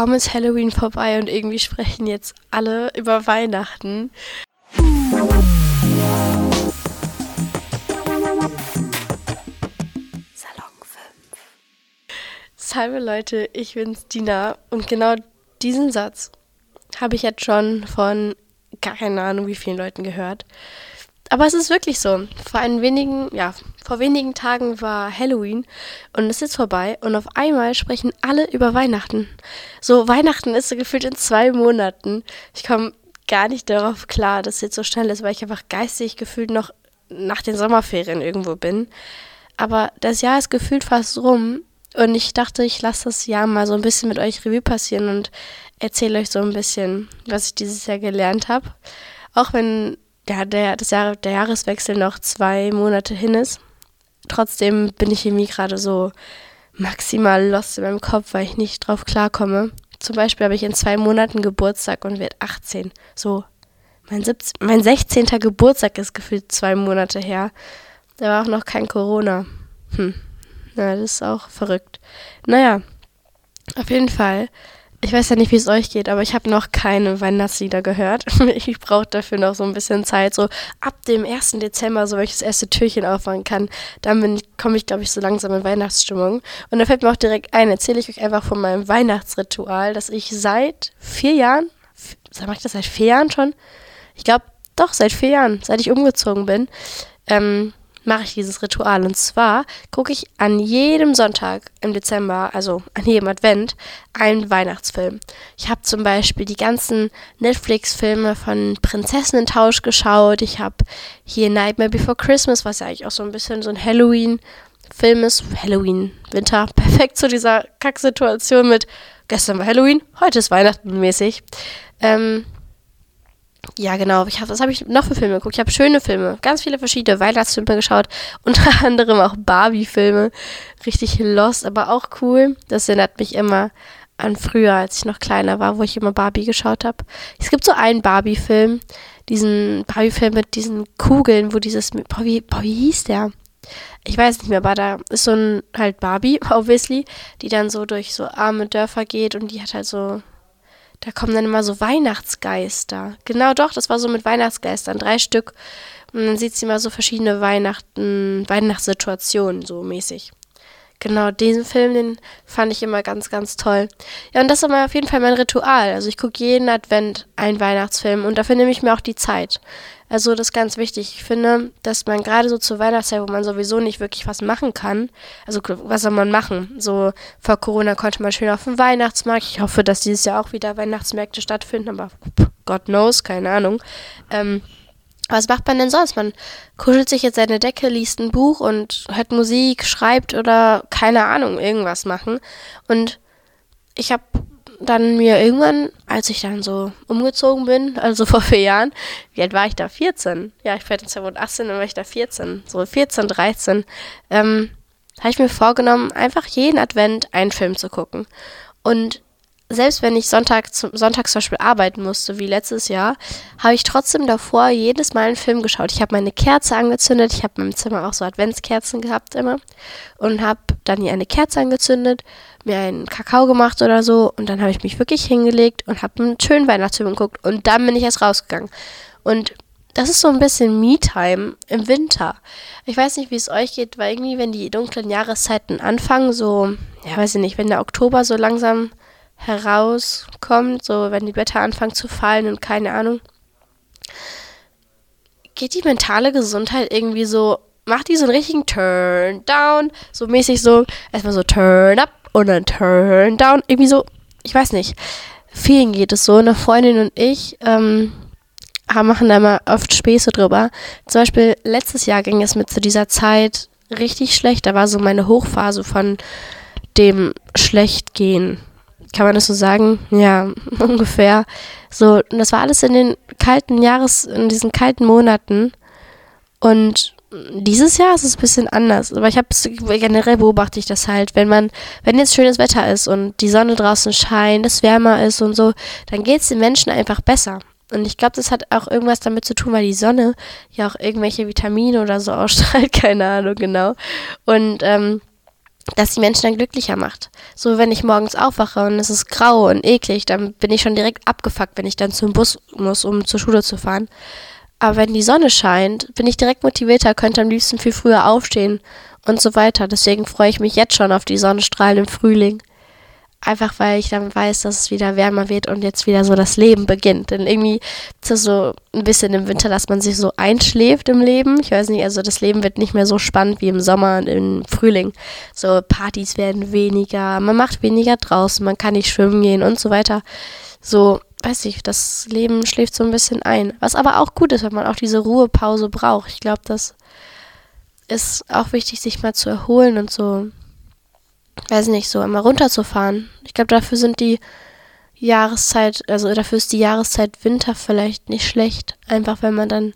kaum ist Halloween vorbei und irgendwie sprechen jetzt alle über Weihnachten. Salon 5. Salve Leute, ich bin's Dina und genau diesen Satz habe ich jetzt schon von gar keine Ahnung wie vielen Leuten gehört. Aber es ist wirklich so. Vor ein wenigen, ja, vor wenigen Tagen war Halloween und es ist jetzt vorbei und auf einmal sprechen alle über Weihnachten. So, Weihnachten ist so gefühlt in zwei Monaten. Ich komme gar nicht darauf klar, dass es jetzt so schnell ist, weil ich einfach geistig gefühlt noch nach den Sommerferien irgendwo bin. Aber das Jahr ist gefühlt fast rum und ich dachte, ich lasse das Jahr mal so ein bisschen mit euch Revue passieren und erzähle euch so ein bisschen, was ich dieses Jahr gelernt habe. Auch wenn ja, der, das Jahr, der Jahreswechsel noch zwei Monate hin ist. Trotzdem bin ich irgendwie gerade so maximal lost in meinem Kopf, weil ich nicht drauf klarkomme. Zum Beispiel habe ich in zwei Monaten Geburtstag und werde 18. So, mein, 17, mein 16. Geburtstag ist gefühlt zwei Monate her. Da war auch noch kein Corona. Hm. Ja, das ist auch verrückt. Naja, auf jeden Fall ich weiß ja nicht, wie es euch geht, aber ich habe noch keine Weihnachtslieder gehört. Ich brauche dafür noch so ein bisschen Zeit. So ab dem 1. Dezember, so wenn ich das erste Türchen aufmachen kann, dann komme ich, glaube ich, so langsam in Weihnachtsstimmung. Und da fällt mir auch direkt ein, erzähle ich euch einfach von meinem Weihnachtsritual, das ich seit vier Jahren, mache ich das seit vier Jahren schon? Ich glaube, doch, seit vier Jahren, seit ich umgezogen bin, ähm, mache ich dieses Ritual. Und zwar gucke ich an jedem Sonntag im Dezember, also an jedem Advent, einen Weihnachtsfilm. Ich habe zum Beispiel die ganzen Netflix-Filme von Prinzessinnen-Tausch geschaut. Ich habe hier Nightmare Before Christmas, was ja eigentlich auch so ein bisschen so ein Halloween-Film ist. Halloween, Winter, perfekt zu dieser Kacksituation mit gestern war Halloween, heute ist Weihnachten mäßig. Ähm, ja, genau. Ich hab, was habe ich noch für Filme geguckt? Ich habe schöne Filme, ganz viele verschiedene Weihnachtsfilme geschaut, unter anderem auch Barbie-Filme. Richtig lost, aber auch cool. Das erinnert mich immer an früher, als ich noch kleiner war, wo ich immer Barbie geschaut habe. Es gibt so einen Barbie-Film, diesen Barbie-Film mit diesen Kugeln, wo dieses, boah, wie, boah, wie hieß der? Ich weiß nicht mehr, aber da ist so ein halt Barbie, obviously, die dann so durch so arme Dörfer geht und die hat halt so da kommen dann immer so Weihnachtsgeister. Genau doch, das war so mit Weihnachtsgeistern, drei Stück. Und dann sieht sie immer so verschiedene Weihnachten, Weihnachtssituationen so mäßig. Genau, diesen Film, den fand ich immer ganz, ganz toll. Ja, und das ist auf jeden Fall mein Ritual. Also ich gucke jeden Advent einen Weihnachtsfilm und dafür nehme ich mir auch die Zeit. Also das ist ganz wichtig. Ich finde, dass man gerade so zur Weihnachtszeit, wo man sowieso nicht wirklich was machen kann, also was soll man machen? So vor Corona konnte man schön auf den Weihnachtsmarkt. Ich hoffe, dass dieses Jahr auch wieder Weihnachtsmärkte stattfinden, aber God knows, keine Ahnung. Ähm, was macht man denn sonst? Man kuschelt sich jetzt seine Decke, liest ein Buch und hört Musik, schreibt oder keine Ahnung, irgendwas machen. Und ich habe dann mir irgendwann, als ich dann so umgezogen bin, also vor vier Jahren, wie alt war ich da? 14. Ja, ich werde jetzt 18, dann war ich da 14. So 14, 13. Ähm, habe ich mir vorgenommen, einfach jeden Advent einen Film zu gucken. Und selbst wenn ich Sonntag zum, sonntags zum Beispiel arbeiten musste, wie letztes Jahr, habe ich trotzdem davor jedes Mal einen Film geschaut. Ich habe meine Kerze angezündet, ich habe in meinem Zimmer auch so Adventskerzen gehabt immer und habe dann hier eine Kerze angezündet, mir einen Kakao gemacht oder so und dann habe ich mich wirklich hingelegt und habe einen schönen Weihnachtsfilm geguckt und dann bin ich erst rausgegangen. Und das ist so ein bisschen Me-Time im Winter. Ich weiß nicht, wie es euch geht, weil irgendwie, wenn die dunklen Jahreszeiten anfangen, so, ja, weiß ich nicht, wenn der Oktober so langsam herauskommt, so wenn die Blätter anfangen zu fallen und keine Ahnung, geht die mentale Gesundheit irgendwie so, macht die so einen richtigen Turn down, so mäßig so, erstmal so Turn up und dann Turn down, irgendwie so, ich weiß nicht. Vielen geht es so, eine Freundin und ich, ähm, machen da immer oft Späße drüber. Zum Beispiel letztes Jahr ging es mit zu dieser Zeit richtig schlecht. Da war so meine Hochphase von dem Schlechtgehen. Kann man das so sagen? Ja, ungefähr. So, und das war alles in den kalten Jahres, in diesen kalten Monaten. Und dieses Jahr ist es ein bisschen anders. Aber ich habe generell beobachte ich das halt, wenn man, wenn jetzt schönes Wetter ist und die Sonne draußen scheint, es wärmer ist und so, dann geht es den Menschen einfach besser. Und ich glaube, das hat auch irgendwas damit zu tun, weil die Sonne ja auch irgendwelche Vitamine oder so ausstrahlt, keine Ahnung genau. Und ähm, dass die Menschen dann glücklicher macht. So, wenn ich morgens aufwache und es ist grau und eklig, dann bin ich schon direkt abgefuckt, wenn ich dann zum Bus muss, um zur Schule zu fahren. Aber wenn die Sonne scheint, bin ich direkt motivierter, könnte am liebsten viel früher aufstehen und so weiter. Deswegen freue ich mich jetzt schon auf die Sonnenstrahlen im Frühling. Einfach weil ich dann weiß, dass es wieder wärmer wird und jetzt wieder so das Leben beginnt. Denn irgendwie ist es so ein bisschen im Winter, dass man sich so einschläft im Leben. Ich weiß nicht, also das Leben wird nicht mehr so spannend wie im Sommer und im Frühling. So Partys werden weniger, man macht weniger draußen, man kann nicht schwimmen gehen und so weiter. So, weiß ich, das Leben schläft so ein bisschen ein. Was aber auch gut ist, wenn man auch diese Ruhepause braucht. Ich glaube, das ist auch wichtig, sich mal zu erholen und so weiß nicht, so immer runterzufahren. Ich glaube, dafür sind die Jahreszeit, also dafür ist die Jahreszeit Winter vielleicht nicht schlecht. Einfach wenn man dann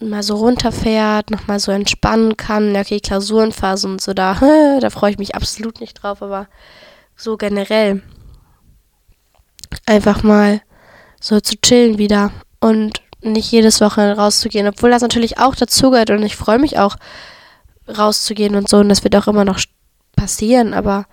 mal so runterfährt, nochmal so entspannen kann. Ja, okay, Klausurenphase und so, da, da freue ich mich absolut nicht drauf, aber so generell einfach mal so zu chillen wieder und nicht jedes Wochenende rauszugehen, obwohl das natürlich auch dazugehört und ich freue mich auch rauszugehen und so und das wird auch immer noch passieren, aber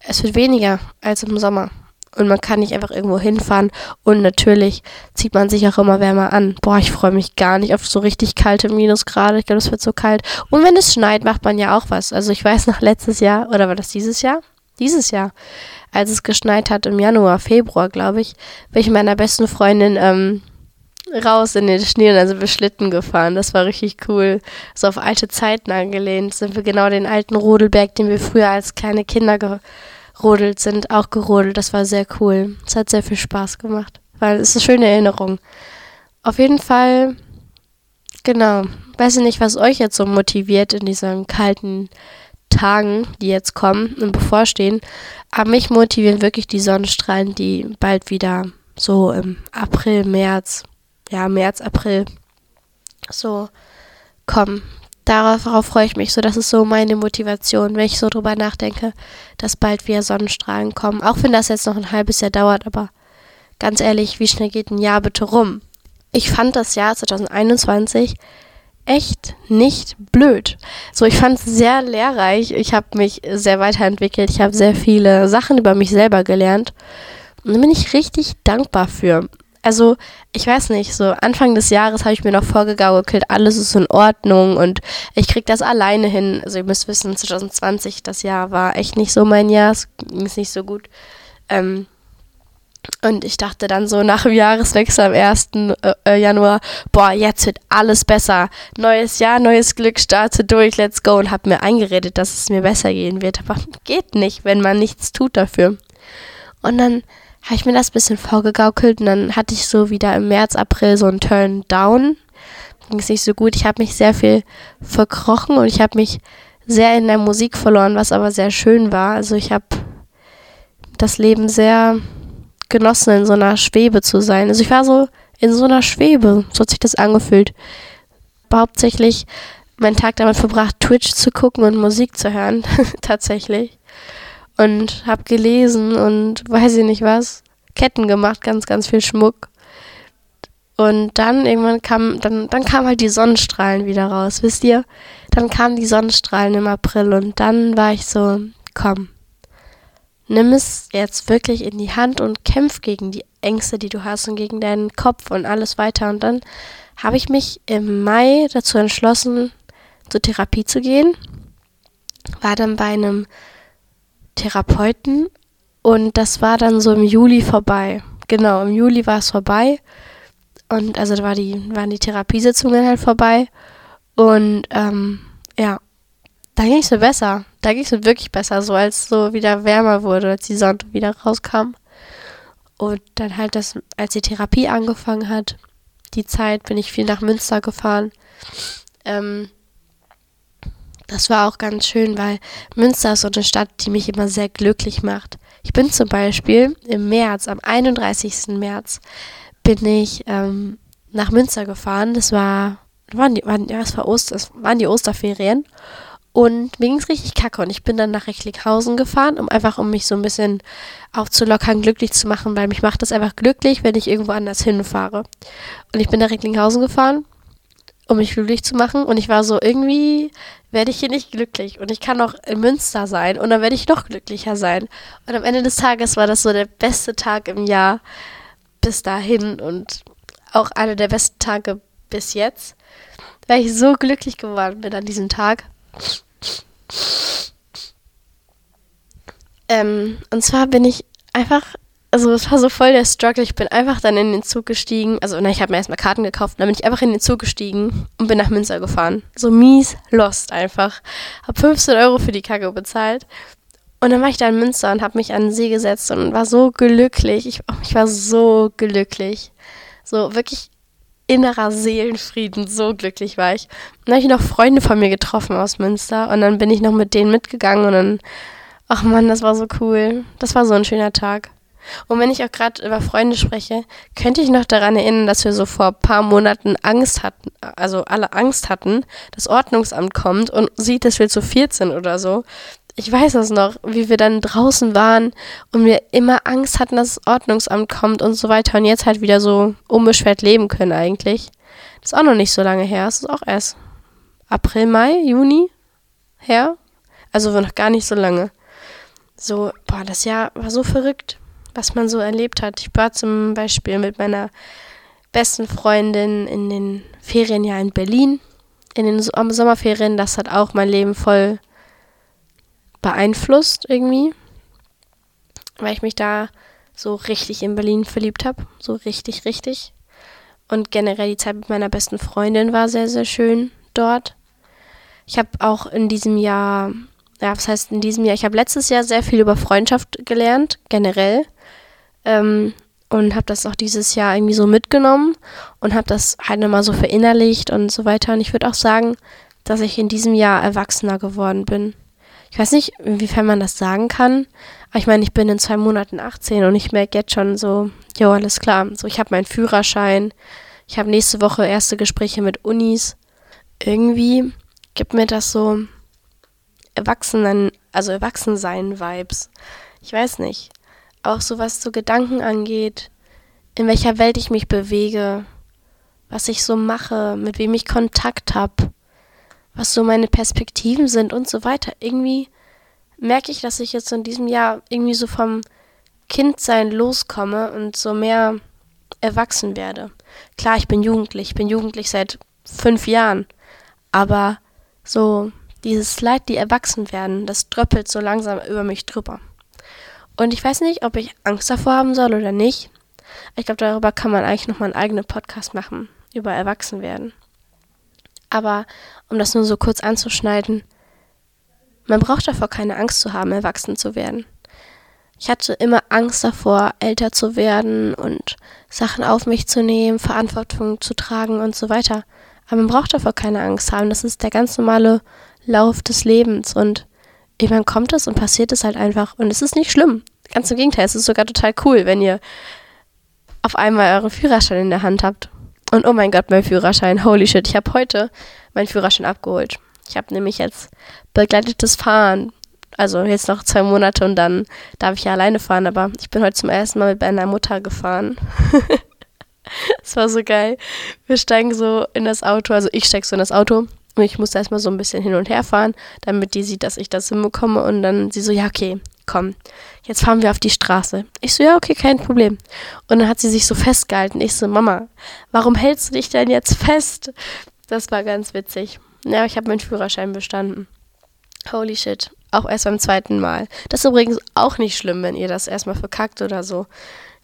es wird weniger als im Sommer. Und man kann nicht einfach irgendwo hinfahren. Und natürlich zieht man sich auch immer wärmer an. Boah, ich freue mich gar nicht auf so richtig kalte Minusgrade. Ich glaube, es wird so kalt. Und wenn es schneit, macht man ja auch was. Also ich weiß noch letztes Jahr, oder war das dieses Jahr? Dieses Jahr, als es geschneit hat im Januar, Februar, glaube ich, bin ich meiner besten Freundin ähm, raus in den Schnee und dann sind wir Schlitten gefahren. Das war richtig cool. So auf alte Zeiten angelehnt sind wir genau den alten Rodelberg, den wir früher als kleine Kinder gerodelt sind, auch gerodelt. Das war sehr cool. Es hat sehr viel Spaß gemacht. Weil es ist eine schöne Erinnerung. Auf jeden Fall, genau. Weiß ich nicht, was euch jetzt so motiviert in diesen kalten Tagen, die jetzt kommen und bevorstehen. Aber mich motivieren wirklich die Sonnenstrahlen, die bald wieder so im April, März, ja, März, April so kommen. Darauf, darauf freue ich mich so. Das ist so meine Motivation, wenn ich so drüber nachdenke, dass bald wieder Sonnenstrahlen kommen. Auch wenn das jetzt noch ein halbes Jahr dauert, aber ganz ehrlich, wie schnell geht ein Jahr bitte rum? Ich fand das Jahr 2021 echt nicht blöd. So, ich fand es sehr lehrreich. Ich habe mich sehr weiterentwickelt. Ich habe sehr viele Sachen über mich selber gelernt. Und da bin ich richtig dankbar für also ich weiß nicht, so Anfang des Jahres habe ich mir noch vorgegaukelt, alles ist in Ordnung und ich kriege das alleine hin. Also ihr müsst wissen, 2020, das Jahr war echt nicht so mein Jahr, es ging nicht so gut. Ähm, und ich dachte dann so nach dem Jahreswechsel am 1. Äh, äh, Januar, boah, jetzt wird alles besser. Neues Jahr, neues Glück, starte durch, let's go. Und habe mir eingeredet, dass es mir besser gehen wird. Aber geht nicht, wenn man nichts tut dafür. Und dann habe ich mir das ein bisschen vorgegaukelt und dann hatte ich so wieder im März, April so einen Turn down. Ging es nicht so gut. Ich habe mich sehr viel verkrochen und ich habe mich sehr in der Musik verloren, was aber sehr schön war. Also ich habe das Leben sehr genossen, in so einer Schwebe zu sein. Also ich war so in so einer Schwebe, so hat sich das angefühlt. Hauptsächlich meinen Tag damit verbracht, Twitch zu gucken und Musik zu hören, tatsächlich und habe gelesen und weiß ich nicht was, Ketten gemacht, ganz, ganz viel Schmuck. Und dann irgendwann kam, dann, dann kam halt die Sonnenstrahlen wieder raus, wisst ihr? Dann kamen die Sonnenstrahlen im April und dann war ich so, komm, nimm es jetzt wirklich in die Hand und kämpf gegen die Ängste, die du hast und gegen deinen Kopf und alles weiter. Und dann habe ich mich im Mai dazu entschlossen, zur Therapie zu gehen. War dann bei einem Therapeuten und das war dann so im Juli vorbei. Genau, im Juli war es vorbei. Und also da war die, waren die Therapiesitzungen halt vorbei. Und ähm, ja, da ging es mir besser. Da ging es mir wirklich besser, so als so wieder wärmer wurde, als die Sonne wieder rauskam. Und dann halt das, als die Therapie angefangen hat, die Zeit, bin ich viel nach Münster gefahren. Ähm, das war auch ganz schön, weil Münster ist so eine Stadt, die mich immer sehr glücklich macht. Ich bin zum Beispiel im März, am 31. März, bin ich ähm, nach Münster gefahren. Das war, waren die, waren, ja, es war Oster, das waren die Osterferien. Und mir ging es richtig kacke. Und ich bin dann nach Recklinghausen gefahren, um einfach, um mich so ein bisschen aufzulockern, glücklich zu machen, weil mich macht das einfach glücklich, wenn ich irgendwo anders hinfahre. Und ich bin nach Recklinghausen gefahren um mich glücklich zu machen. Und ich war so, irgendwie werde ich hier nicht glücklich. Und ich kann auch in Münster sein und dann werde ich noch glücklicher sein. Und am Ende des Tages war das so der beste Tag im Jahr bis dahin und auch einer der besten Tage bis jetzt, weil ich so glücklich geworden bin an diesem Tag. Ähm, und zwar bin ich einfach also es war so voll der Struggle. Ich bin einfach dann in den Zug gestiegen. Also, na, ich habe mir erstmal Karten gekauft. Dann bin ich einfach in den Zug gestiegen und bin nach Münster gefahren. So mies lost einfach. Hab 15 Euro für die Kacke bezahlt. Und dann war ich da in Münster und habe mich an den See gesetzt und war so glücklich. Ich, ich war so glücklich. So wirklich innerer Seelenfrieden. So glücklich war ich. Und dann habe ich noch Freunde von mir getroffen aus Münster. Und dann bin ich noch mit denen mitgegangen und dann, ach man, das war so cool. Das war so ein schöner Tag. Und wenn ich auch gerade über Freunde spreche, könnte ich noch daran erinnern, dass wir so vor ein paar Monaten Angst hatten, also alle Angst hatten, das Ordnungsamt kommt und sieht, dass wir zu viert sind oder so. Ich weiß das noch, wie wir dann draußen waren und wir immer Angst hatten, dass das Ordnungsamt kommt und so weiter und jetzt halt wieder so unbeschwert leben können eigentlich. Das ist auch noch nicht so lange her, das ist auch erst April, Mai, Juni her. Also noch gar nicht so lange. So, boah, das Jahr war so verrückt was man so erlebt hat. Ich war zum Beispiel mit meiner besten Freundin in den Ferien ja in Berlin, in den Sommerferien. Das hat auch mein Leben voll beeinflusst irgendwie, weil ich mich da so richtig in Berlin verliebt habe. So richtig, richtig. Und generell die Zeit mit meiner besten Freundin war sehr, sehr schön dort. Ich habe auch in diesem Jahr, ja, was heißt in diesem Jahr, ich habe letztes Jahr sehr viel über Freundschaft gelernt, generell. Ähm, und habe das auch dieses Jahr irgendwie so mitgenommen und habe das halt nochmal so verinnerlicht und so weiter. Und ich würde auch sagen, dass ich in diesem Jahr erwachsener geworden bin. Ich weiß nicht, inwiefern man das sagen kann, aber ich meine, ich bin in zwei Monaten 18 und ich merke jetzt schon so, jo, alles klar. So, ich habe meinen Führerschein, ich habe nächste Woche erste Gespräche mit Unis. Irgendwie gibt mir das so Erwachsenen, also Erwachsensein-Vibes. Ich weiß nicht auch so was so Gedanken angeht, in welcher Welt ich mich bewege, was ich so mache, mit wem ich Kontakt habe, was so meine Perspektiven sind und so weiter. Irgendwie merke ich, dass ich jetzt in diesem Jahr irgendwie so vom Kindsein loskomme und so mehr erwachsen werde. Klar, ich bin jugendlich, ich bin jugendlich seit fünf Jahren, aber so dieses Leid, die erwachsen werden, das dröppelt so langsam über mich drüber. Und ich weiß nicht, ob ich Angst davor haben soll oder nicht. Ich glaube, darüber kann man eigentlich nochmal einen eigenen Podcast machen, über Erwachsenwerden. Aber um das nur so kurz anzuschneiden, man braucht davor keine Angst zu haben, erwachsen zu werden. Ich hatte immer Angst davor, älter zu werden und Sachen auf mich zu nehmen, Verantwortung zu tragen und so weiter. Aber man braucht davor keine Angst haben. Das ist der ganz normale Lauf des Lebens und irgendwann kommt es und passiert es halt einfach. Und es ist nicht schlimm. Ganz im Gegenteil, es ist sogar total cool, wenn ihr auf einmal euren Führerschein in der Hand habt. Und oh mein Gott, mein Führerschein, holy shit, ich habe heute meinen Führerschein abgeholt. Ich habe nämlich jetzt begleitetes Fahren. Also jetzt noch zwei Monate und dann darf ich ja alleine fahren, aber ich bin heute zum ersten Mal mit meiner Mutter gefahren. das war so geil. Wir steigen so in das Auto, also ich steig so in das Auto und ich musste erstmal so ein bisschen hin und her fahren, damit die sieht, dass ich das hinbekomme. Und dann sie so, ja, okay, komm, jetzt fahren wir auf die Straße. Ich so, ja, okay, kein Problem. Und dann hat sie sich so festgehalten. Ich so, Mama, warum hältst du dich denn jetzt fest? Das war ganz witzig. Ja, ich habe meinen Führerschein bestanden. Holy shit. Auch erst beim zweiten Mal. Das ist übrigens auch nicht schlimm, wenn ihr das erstmal verkackt oder so.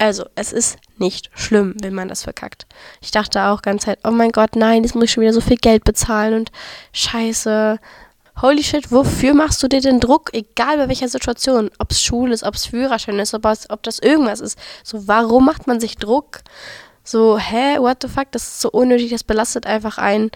Also, es ist nicht schlimm, wenn man das verkackt. Ich dachte auch ganz Zeit, oh mein Gott, nein, jetzt muss ich schon wieder so viel Geld bezahlen und scheiße. Holy shit, wofür machst du dir den Druck? Egal bei welcher Situation. Ob es Schule ist, ob es Führerschein ist, ob, ob das irgendwas ist. So, warum macht man sich Druck? So, hä, what the fuck? Das ist so unnötig, das belastet einfach einen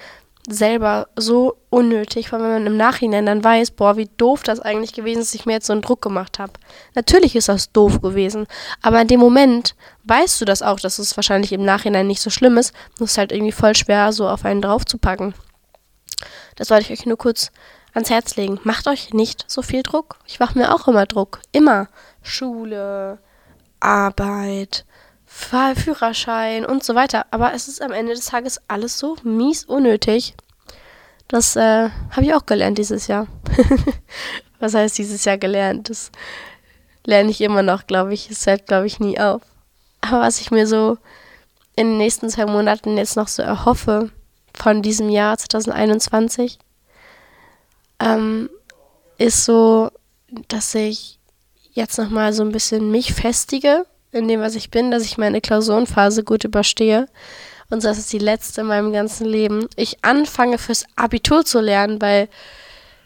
selber so unnötig, weil man im Nachhinein dann weiß, boah, wie doof das eigentlich gewesen ist, dass ich mir jetzt so einen Druck gemacht habe. Natürlich ist das doof gewesen, aber in dem Moment weißt du das auch, dass es wahrscheinlich im Nachhinein nicht so schlimm ist. Das ist halt irgendwie voll schwer, so auf einen draufzupacken. Das wollte ich euch nur kurz ans Herz legen. Macht euch nicht so viel Druck. Ich mache mir auch immer Druck. Immer. Schule, Arbeit, Führerschein und so weiter. Aber es ist am Ende des Tages alles so mies unnötig. Das äh, habe ich auch gelernt dieses Jahr. Was heißt dieses Jahr gelernt? Das lerne ich immer noch, glaube ich. Es hört, glaube ich, nie auf. Aber was ich mir so in den nächsten zwei Monaten jetzt noch so erhoffe von diesem Jahr 2021, ähm, ist so, dass ich jetzt nochmal so ein bisschen mich festige in dem, was ich bin, dass ich meine Klausurenphase gut überstehe. Und das ist die letzte in meinem ganzen Leben. Ich anfange fürs Abitur zu lernen, weil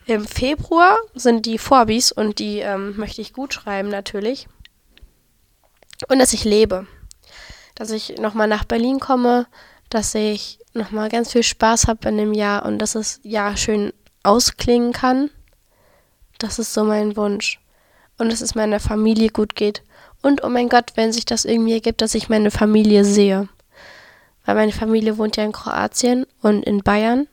im Februar sind die Vorbis und die ähm, möchte ich gut schreiben natürlich. Und dass ich lebe. Dass ich nochmal nach Berlin komme, dass ich nochmal ganz viel Spaß habe in dem Jahr und dass es ja schön ausklingen kann. Das ist so mein Wunsch. Und dass es meiner Familie gut geht. Und oh mein Gott, wenn sich das irgendwie ergibt, dass ich meine Familie sehe. Weil meine Familie wohnt ja in Kroatien und in Bayern.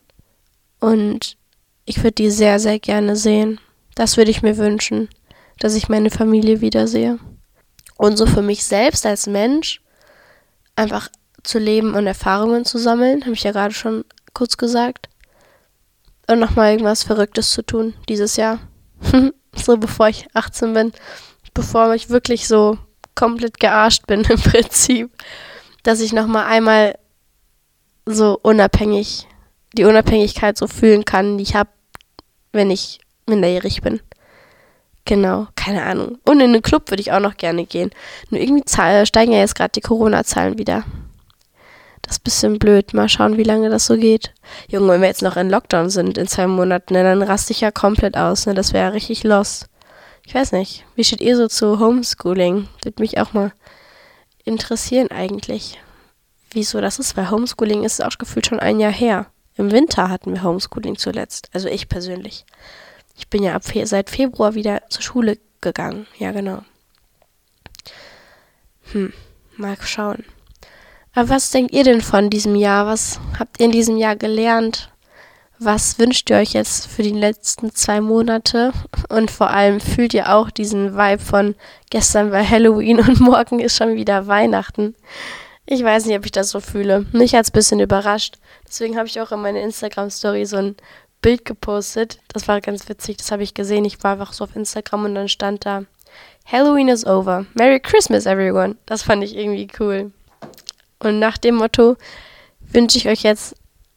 Und ich würde die sehr, sehr gerne sehen. Das würde ich mir wünschen, dass ich meine Familie wiedersehe. Und so für mich selbst als Mensch einfach zu leben und Erfahrungen zu sammeln, habe ich ja gerade schon kurz gesagt. Und nochmal irgendwas Verrücktes zu tun dieses Jahr. so bevor ich 18 bin bevor ich wirklich so komplett gearscht bin im Prinzip, dass ich noch mal einmal so unabhängig die Unabhängigkeit so fühlen kann, die ich habe, wenn ich minderjährig bin. Genau, keine Ahnung. Und in den Club würde ich auch noch gerne gehen. Nur irgendwie steigen ja jetzt gerade die Corona-Zahlen wieder. Das ist ein bisschen blöd. Mal schauen, wie lange das so geht. Junge, wenn wir jetzt noch in Lockdown sind in zwei Monaten, ne, dann raste ich ja komplett aus. Ne? Das wäre ja richtig lost. Ich weiß nicht, wie steht ihr so zu Homeschooling? Würde mich auch mal interessieren eigentlich, wieso das ist, weil Homeschooling ist auch gefühlt schon ein Jahr her. Im Winter hatten wir Homeschooling zuletzt, also ich persönlich. Ich bin ja ab Fe seit Februar wieder zur Schule gegangen, ja genau. Hm, mal schauen. Aber was denkt ihr denn von diesem Jahr? Was habt ihr in diesem Jahr gelernt? Was wünscht ihr euch jetzt für die letzten zwei Monate? Und vor allem fühlt ihr auch diesen Vibe von gestern war Halloween und morgen ist schon wieder Weihnachten? Ich weiß nicht, ob ich das so fühle. Mich hat es ein bisschen überrascht. Deswegen habe ich auch in meine Instagram-Story so ein Bild gepostet. Das war ganz witzig, das habe ich gesehen. Ich war einfach so auf Instagram und dann stand da Halloween is over. Merry Christmas, everyone. Das fand ich irgendwie cool. Und nach dem Motto wünsche ich euch jetzt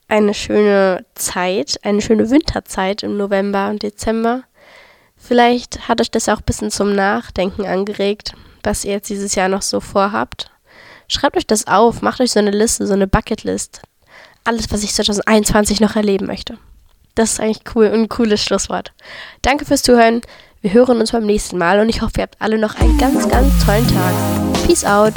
eine schöne Zeit, eine schöne Winterzeit im November und Dezember. Vielleicht hat euch das auch ein bisschen zum Nachdenken angeregt, was ihr jetzt dieses Jahr noch so vorhabt. Schreibt euch das auf, macht euch so eine Liste, so eine Bucketlist. Alles, was ich 2021 noch erleben möchte. Das ist eigentlich cool und ein cooles Schlusswort. Danke fürs Zuhören. Wir hören uns beim nächsten Mal und ich hoffe, ihr habt alle noch einen ganz, ganz tollen Tag. Peace out.